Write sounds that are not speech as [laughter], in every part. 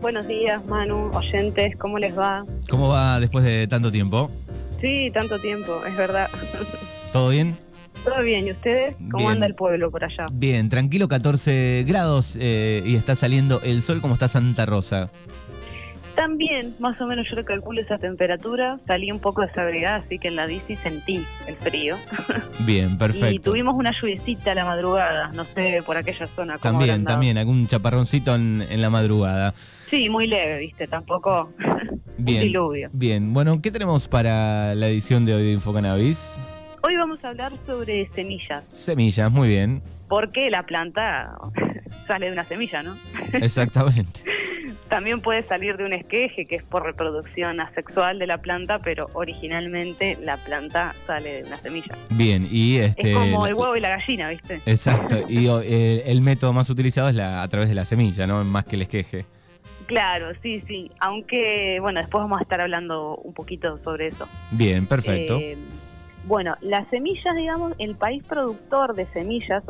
Buenos días, Manu, oyentes, ¿cómo les va? ¿Cómo va después de tanto tiempo? Sí, tanto tiempo, es verdad. ¿Todo bien? Todo bien, ¿y ustedes? ¿Cómo Bien. anda el pueblo por allá? Bien, tranquilo, 14 grados eh, y está saliendo el sol como está Santa Rosa. También, más o menos yo le calculo esa temperatura, salí un poco desabrigada, así que en la bici sentí el frío. [laughs] Bien, Y perfecto. tuvimos una lluviecita a la madrugada, no sé, por aquella zona. cómo También, también, algún chaparroncito en, en la madrugada. Sí, muy leve, viste, tampoco [laughs] un Bien. diluvio. Bien, bueno, ¿qué tenemos para la edición de hoy de Infocannabis? Hoy vamos a hablar sobre semillas, Semillas, muy bien, porque la planta [laughs] sale de una semilla, ¿no? exactamente. También puede salir de un esqueje, que es por reproducción asexual de la planta, pero originalmente la planta sale de una semilla. Bien, y este... es como el huevo y la gallina, ¿viste? Exacto, [laughs] y eh, el método más utilizado es la, a través de la semilla, ¿no? Más que el esqueje. Claro, sí, sí. Aunque, bueno, después vamos a estar hablando un poquito sobre eso. Bien, perfecto. Eh, bueno, las semillas, digamos, el país productor de semillas,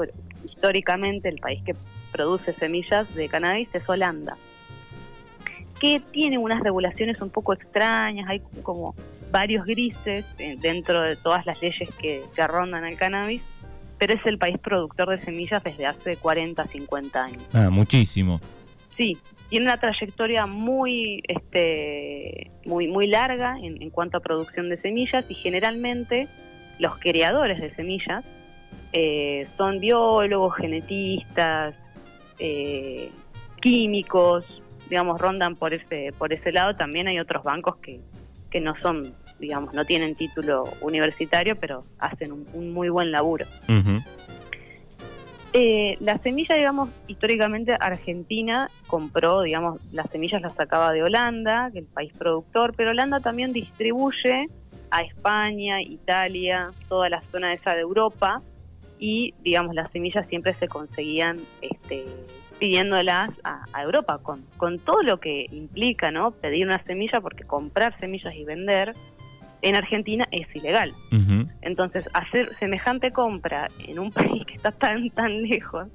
históricamente el país que produce semillas de cannabis es Holanda, que tiene unas regulaciones un poco extrañas, hay como varios grises eh, dentro de todas las leyes que, que rondan al cannabis, pero es el país productor de semillas desde hace 40, 50 años. Ah, muchísimo. Sí, tiene una trayectoria muy, este, muy, muy larga en, en cuanto a producción de semillas y generalmente los criadores de semillas eh, son biólogos, genetistas, eh, químicos, digamos, rondan por ese, por ese lado. También hay otros bancos que, que no son, digamos, no tienen título universitario, pero hacen un- un muy buen laburo. Ujú. Eh, la semilla, digamos, históricamente Argentina compró, digamos, las semillas las sacaba de Holanda, que es el país productor, pero Holanda también distribuye a España, Italia, toda la zona esa de Europa y, digamos, las semillas siempre se conseguían este, pidiéndolas a, a Europa, con, con todo lo que implica, ¿no? Pedir una semilla, porque comprar semillas y vender en Argentina es ilegal. Entonces, hacer semejante compra en un [laughs] país que está tan, tan lejos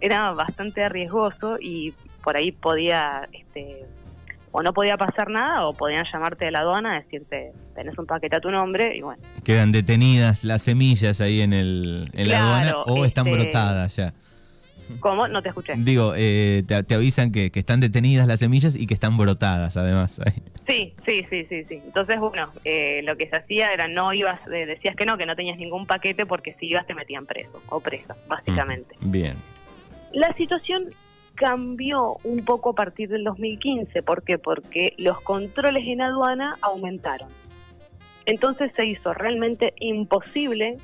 era bastante riesgoso y por ahí podía, este, o no podía pasar nada, o podían llamarte de la aduana, decirte, tenés un paquete a tu nombre, y bueno. Quedan detenidas las semillas ahí en, el, en la aduana o están este- brotadas ya. ¿Cómo? No te escuché. Digo, eh, te, te avisan que, que están detenidas las semillas y que están brotadas además. [laughs] Sí, sí, sí, sí, sí. Entonces, bueno, eh, lo que se hacía era no ibas, eh, decías que no, que no tenías ningún paquete porque si ibas te metían preso o presa, básicamente. Bien. La situación cambió un poco a partir del 2015. ¿Por qué? Porque los controles en aduana aumentaron. Entonces se hizo realmente imposible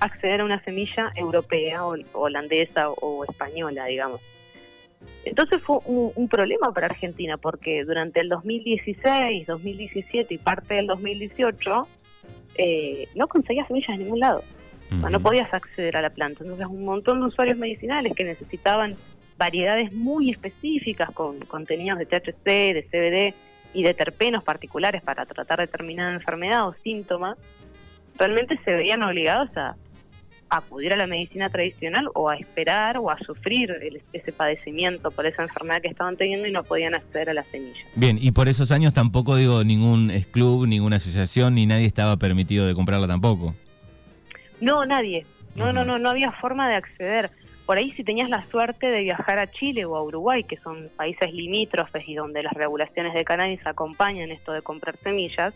acceder a una semilla europea o holandesa o española, digamos. Entonces fue un, un problema para Argentina porque durante el 2016, 2017 y parte del 2018 eh, no conseguías semillas en ningún lado. O sea, no podías acceder a la planta. Entonces, un montón de usuarios medicinales que necesitaban variedades muy específicas con contenidos de THC, de CBD y de terpenos particulares para tratar determinada enfermedad o síntoma, realmente se veían obligados a acudir a la medicina tradicional o a esperar o a sufrir el- ese padecimiento por esa enfermedad que estaban teniendo y no podían acceder a la semilla. Bien, y por esos años tampoco digo ningún club, ninguna asociación, ni nadie estaba permitido de comprarla tampoco. No, nadie. No, no, no, no había forma de acceder. Por ahí si tenías la suerte de viajar a Chile o a Uruguay, que son países limítrofes y donde las regulaciones de cannabis acompañan esto de comprar semillas,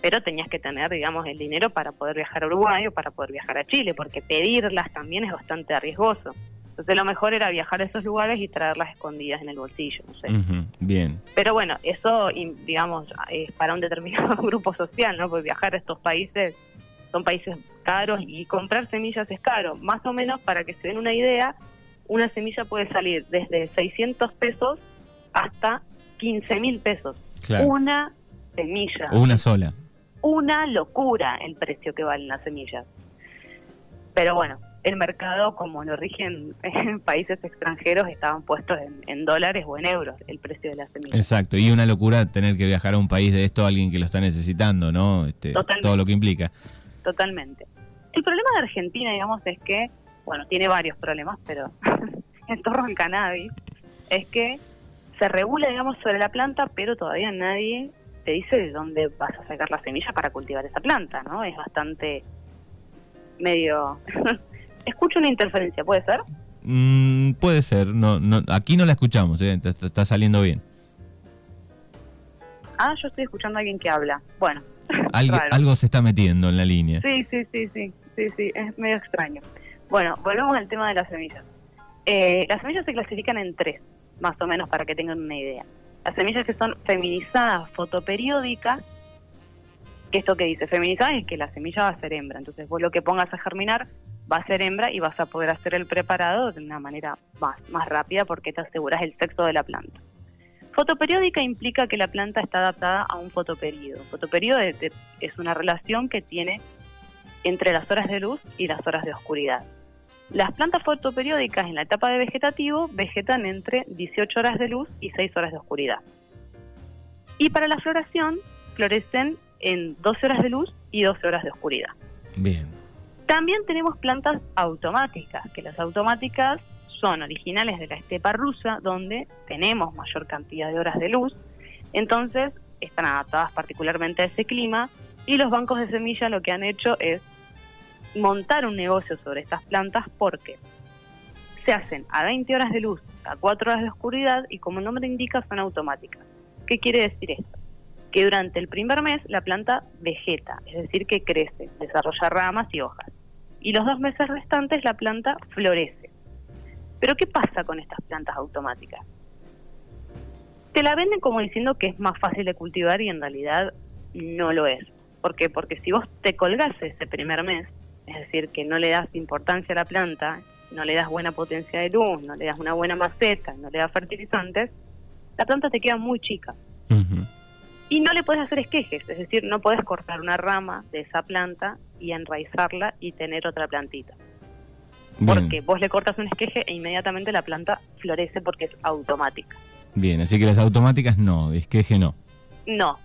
pero tenías que tener, digamos, el dinero para poder viajar a Uruguay o para poder viajar a Chile, porque pedirlas también es bastante riesgoso. Entonces lo mejor era viajar a esos lugares y traerlas escondidas en el bolsillo, no sé. Bien. Pero bueno, eso, digamos, es para un determinado [laughs] grupo social, ¿no? Porque viajar a estos países son países caros y comprar semillas es caro. Más o menos, para que se den una idea, una semilla puede salir desde 600 pesos hasta 15 mil pesos. Claro. Una semilla. Una sola. Una locura el precio que valen las semillas. Pero bueno, el mercado, como lo rigen en [laughs] países extranjeros, estaban puestos en, en dólares o en euros el precio de las semillas. Exacto. Y una locura tener que viajar a un país de esto a alguien que lo está necesitando, ¿no? Este, Totalmente. todo lo que implica. Totalmente. El problema de Argentina, digamos, es que, bueno, tiene varios problemas, pero [laughs] en torno al cannabis, es que se regula, digamos, sobre la planta, pero todavía nadie te dice de dónde vas a sacar la semilla para cultivar esa planta, ¿no? Es bastante medio... [laughs] Escucho una interferencia, ¿puede ser? Mm, puede ser, no, no, aquí no la escuchamos, ¿eh? está, está saliendo bien. Ah, yo estoy escuchando a alguien que habla. Bueno. [laughs] Algo, algo se está metiendo en la línea. Sí, sí, sí, sí, sí, sí, es medio extraño. Bueno, volvemos al tema de las semillas. Eh, las semillas se clasifican en tres, más o menos, para que tengan una idea. Las semillas que son feminizadas fotoperiódicas, que esto que dice feminizadas es que la semilla va a ser hembra. Entonces vos lo que pongas a germinar va a ser hembra y vas a poder hacer el preparado de una manera más, más rápida porque te aseguras el sexo de la planta. Fotoperiódica implica que la planta está adaptada a un fotoperiodo. Fotoperiodo es, una relación que tiene entre las horas de luz y las horas de oscuridad. Las plantas fotoperiódicas en la etapa de vegetativo vegetan entre 18 horas de luz y 6 horas de oscuridad. Y para la floración florecen en 12 horas de luz y 12 horas de oscuridad. Bien. También tenemos plantas automáticas, que las automáticas son originales de la estepa rusa, donde tenemos mayor cantidad de horas de luz, entonces están adaptadas particularmente a ese clima y los bancos de semillas lo que han hecho es montar un negocio sobre estas plantas porque se hacen a 20 horas de luz, a 4 horas de oscuridad y como el nombre indica son automáticas. ¿Qué quiere decir esto? Que durante el primer mes la planta vegeta, es decir, que crece, desarrolla ramas y hojas. Y los dos meses restantes la planta florece. Pero ¿qué pasa con estas plantas automáticas? Te la venden como diciendo que es más fácil de cultivar y en realidad no lo es. ¿Por qué? Porque si vos te colgás ese primer mes, es decir, que no le das importancia a la planta, no le das buena potencia de luz, no le das una buena maceta, no le das fertilizantes, la planta te queda muy chica. Y no le puedes hacer esquejes, es decir, no puedes cortar una rama de esa planta y enraizarla y tener otra plantita. Porque vos le cortas un esqueje e inmediatamente la planta florece porque es automática. Bien, así que las automáticas no, esqueje no. No,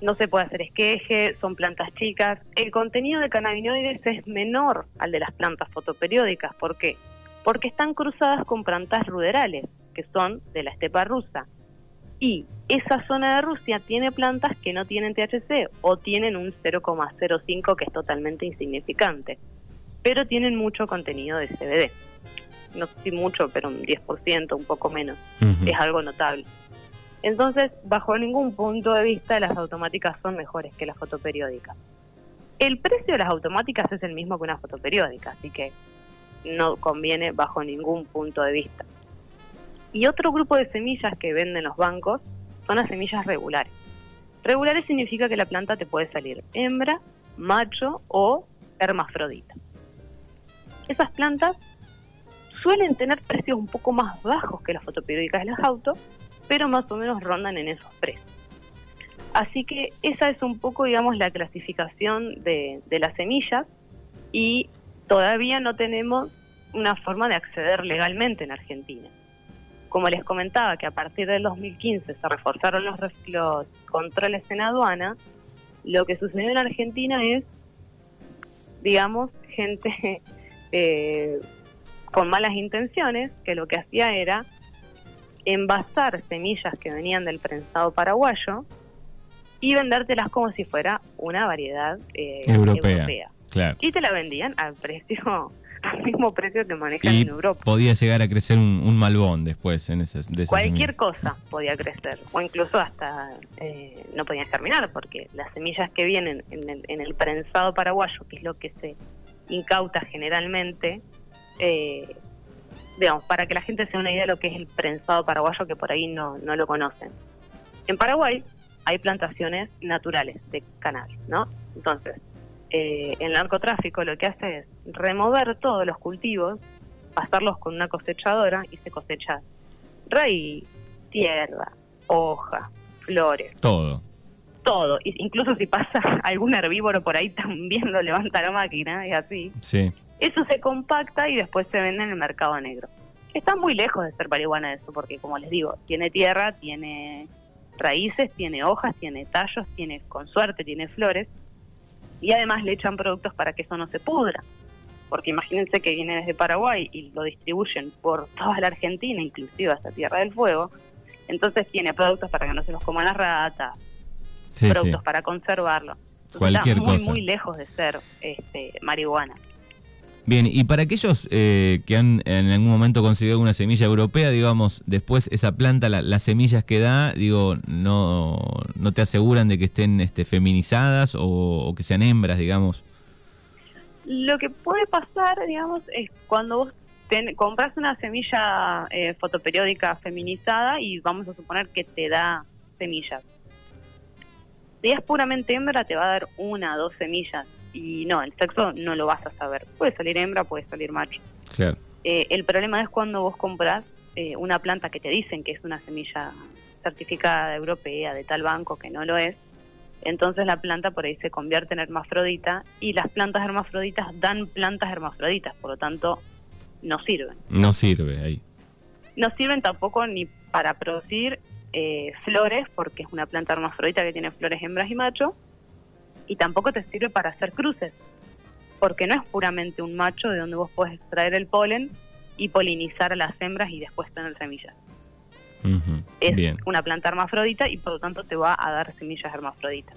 no se puede hacer esqueje, son plantas chicas. El contenido de cannabinoides es menor al de las plantas fotoperiódicas. ¿Por qué? Porque están cruzadas con plantas ruderales, que son de la estepa rusa. Y esa zona de Rusia tiene plantas que no tienen THC o tienen un 0,05 que es totalmente insignificante pero tienen mucho contenido de CBD. No sé si mucho, pero un 10%, un poco menos. Es algo notable. Entonces, bajo ningún punto de vista, las automáticas son mejores que las fotoperiódicas. El precio de las automáticas es el mismo que una fotoperiódica, así que no conviene bajo ningún punto de vista. Y otro grupo de semillas que venden los bancos son las semillas regulares. Regulares significa que la planta te puede salir hembra, macho o hermafrodita esas plantas suelen tener precios un poco más bajos que las fotoperiódicas de las autos, pero más o menos rondan en esos precios. Así que esa es un poco, digamos, la clasificación de, las semillas y todavía no tenemos una forma de acceder legalmente en Argentina. Como les comentaba que a partir del 2015 se reforzaron los, controles en aduana, lo que sucedió en Argentina es, digamos, gente [laughs] eh, con malas intenciones, que lo que hacía era envasar semillas que venían del prensado paraguayo y vendértelas como si fuera una variedad eh, europea. Y te la vendían al precio [laughs] al mismo precio que manejan en Europa. Podía llegar a crecer un, malbón después en esas, de Cualquier cosa podía crecer, o incluso hasta eh, no podían germinar, porque las semillas que vienen en el, en el prensado paraguayo, que es lo que se incauta generalmente, eh, digamos, para que la gente se dé una idea de lo que es el prensado paraguayo, que por ahí no, no lo conocen. En Paraguay hay plantaciones naturales de cannabis, ¿no? Entonces, eh, el narcotráfico lo que hace es remover todos los cultivos, pasarlos con una cosechadora y se cosecha raíz, tierra, hoja, flores. Todo todo. Incluso si pasa [laughs] algún herbívoro por ahí también lo levanta la máquina y así. Sí. Eso se compacta y después se vende en el mercado negro. Está muy lejos de ser marihuana eso, porque como les digo, tiene tierra, tiene raíces, tiene hojas, tiene tallos, tiene, con suerte, tiene flores. Y además le echan productos para que eso no se pudra. Porque imagínense que viene desde Paraguay y lo distribuyen por toda la Argentina, inclusive hasta Tierra del Fuego. Entonces tiene productos para que no se los coman las ratas, Sí, sí. productos para conservarlo. Entonces, Cualquier está muy, cosa. muy lejos de ser este, marihuana. Bien, y para aquellos eh, que han en algún momento conseguido alguna semilla europea, digamos, después esa planta, la- las semillas que da, digo, no, no te aseguran de que estén este, feminizadas o, o que sean hembras, digamos. Lo que puede pasar, digamos, es cuando vos ten- compras una semilla eh, fotoperiódica feminizada y vamos a suponer que te da semillas. Si es puramente hembra, te va a dar una, dos semillas. Y no, el sexo no lo vas a saber. Puede salir hembra, puede salir macho. Claro. Eh, el problema es cuando vos compras eh, una planta que te dicen que es una semilla certificada europea de tal banco que no lo es, entonces la planta por ahí se convierte en hermafrodita y las plantas hermafroditas dan plantas hermafroditas, por lo tanto no sirven. No sirve ahí. No sirven tampoco ni para producir eh, flores, porque es una planta hermafrodita que tiene flores hembras y macho, y tampoco te sirve para hacer cruces, porque no es puramente un macho de donde vos podés extraer el polen y polinizar a las hembras y después tener semillas. Es Bien. una planta hermafrodita y por lo tanto te va a dar semillas hermafroditas.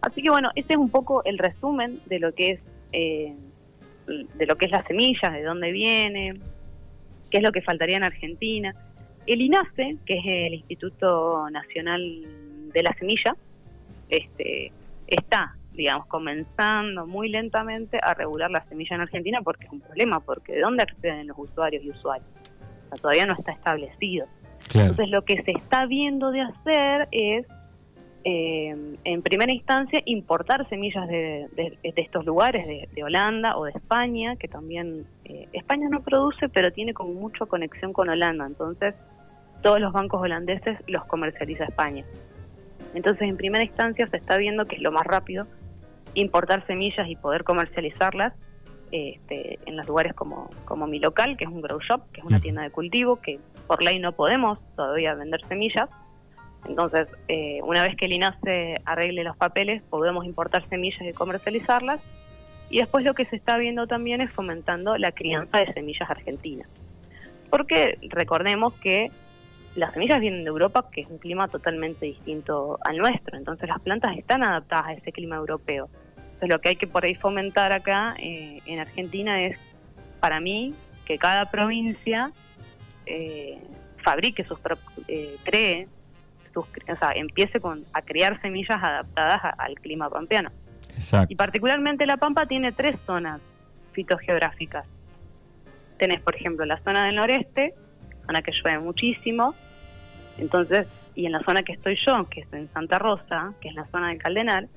Así que bueno, ese es un poco el resumen de lo que es eh, de lo que es la semilla, de dónde viene, qué es lo que faltaría en Argentina. El INASE, que es el Instituto Nacional de la Semilla, este, está, digamos, comenzando muy lentamente a regular la semilla en Argentina porque es un problema, porque ¿de dónde acceden los usuarios y usuarios? O sea, todavía no está establecido. Claro. Entonces lo que se está viendo de hacer es, eh, en primera instancia, importar semillas de, de- de estos lugares, de, de Holanda o de España, que también eh, España no produce, pero tiene como mucha conexión con Holanda. Entonces todos los bancos holandeses los comercializa España. Entonces en primera instancia se está viendo que es lo más rápido importar semillas y poder comercializarlas este, en los lugares como, como mi local, que es un grow shop, que es una tienda de cultivo, que por ley no podemos todavía vender semillas. Entonces, eh, una vez que el INASE arregle los papeles, podemos importar semillas y comercializarlas. Y después lo que se está viendo también es fomentando la crianza de semillas argentinas. Porque recordemos que las semillas vienen de Europa, que es un clima totalmente distinto al nuestro. Entonces las plantas están adaptadas a ese clima europeo. Entonces lo que hay que por ahí fomentar acá eh, en Argentina es, para mí, que cada provincia eh, fabrique sus eh, cree, sus, o sea, empiece con, a crear semillas adaptadas a- al clima pampeano. Exacto. Y particularmente La Pampa tiene tres zonas fitogeográficas. Tenés, por ejemplo, la zona del noreste, zona que llueve muchísimo. Entonces, y en la zona que estoy yo, que es en Santa Rosa, que es la zona del Caldenal,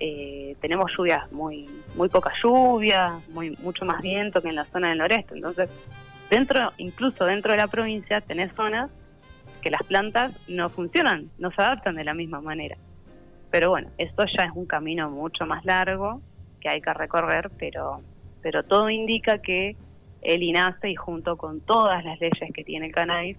eh, tenemos lluvias muy muy poca lluvia, muy mucho más viento que en la zona del noreste. Entonces, dentro incluso dentro de la provincia tenés zonas que las plantas no funcionan, no se adaptan de la misma manera. Pero bueno, esto ya es un camino mucho más largo que hay que recorrer, pero, pero todo indica que el INASE y junto con todas las leyes que tiene el cannabis,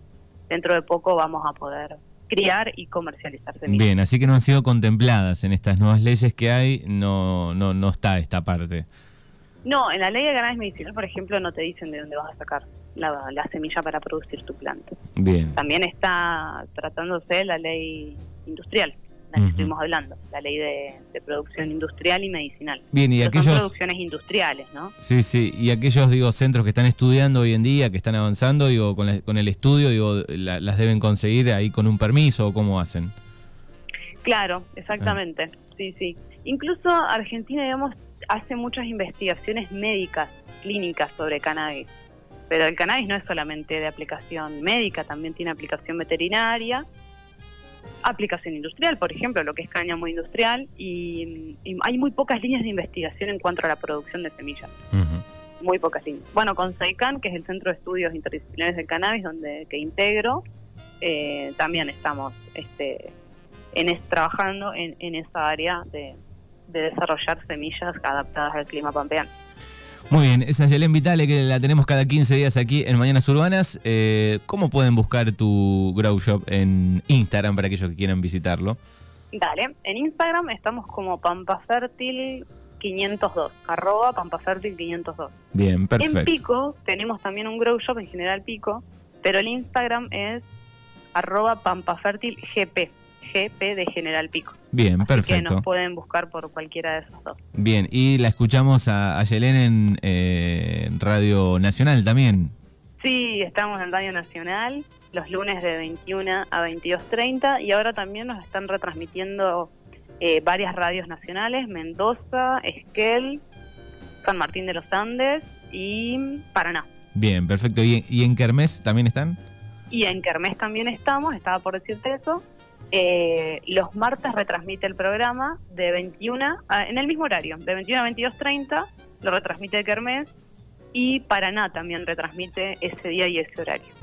dentro de poco vamos a poder criar y comercializar semillas. Bien, así que no han sido contempladas en estas nuevas leyes que hay, no, no, no está esta parte. No, en la ley de cannabis medicinal, por ejemplo, no te dicen de dónde vas a sacar la, la semilla para producir tu planta. Bien. También está tratándose la ley industrial, la que estuvimos hablando, la ley de, de producción industrial y medicinal. Bien, y Pero Son aquellos... producciones industriales, ¿no? Sí, sí, y aquellos, digo, centros que están estudiando hoy en día, que están avanzando, digo, con, la- con el estudio, digo, la- las deben conseguir ahí con un permiso o cómo hacen. Claro, exactamente. Sí, sí. Incluso Argentina, digamos, hace muchas investigaciones médicas, clínicas sobre cannabis. Pero el cannabis no es solamente de aplicación médica, también tiene aplicación veterinaria, aplicación industrial, por ejemplo, lo que es cáñamo industrial, y, y hay muy pocas líneas de investigación en cuanto a la producción de semillas. Muy pocas líneas. Bueno, con SEICAN, que es el Centro de Estudios Interdisciplinares del Cannabis, donde que integro, eh, también estamos este, en es- trabajando en, en esa área de, de desarrollar semillas adaptadas al clima pampeano. Muy bien, esa es Yelén Vitale, que la tenemos cada 15 días aquí en Mañanas Urbanas. Eh, ¿Cómo pueden buscar tu Grow Shop en Instagram para aquellos que quieran visitarlo? Dale, en Instagram estamos como pampafertil 502, arroba pampafertil 502. Bien, En perfecto. Pico tenemos también un grow shop, en general Pico, pero el Instagram es arroba pampafértil GP, GP de General Pico. Bien, Así perfecto. Que nos pueden buscar por cualquiera de esos dos. Bien, y la escuchamos a, a Yelén en eh, Radio Nacional también. Sí, estamos en Radio Nacional los lunes de 21 a 22.30 y ahora también nos están retransmitiendo eh, varias radios nacionales, Mendoza, Esquel, San Martín de los Andes y Paraná. Bien, perfecto. ¿Y, y en Kermés también están? Y en Kermés también estamos, estaba por decirte eso. Eh, los martes retransmite el programa de 21 a, en el mismo horario, de 21 a 22.30, lo retransmite Kermés y Paraná también retransmite ese día y ese horario.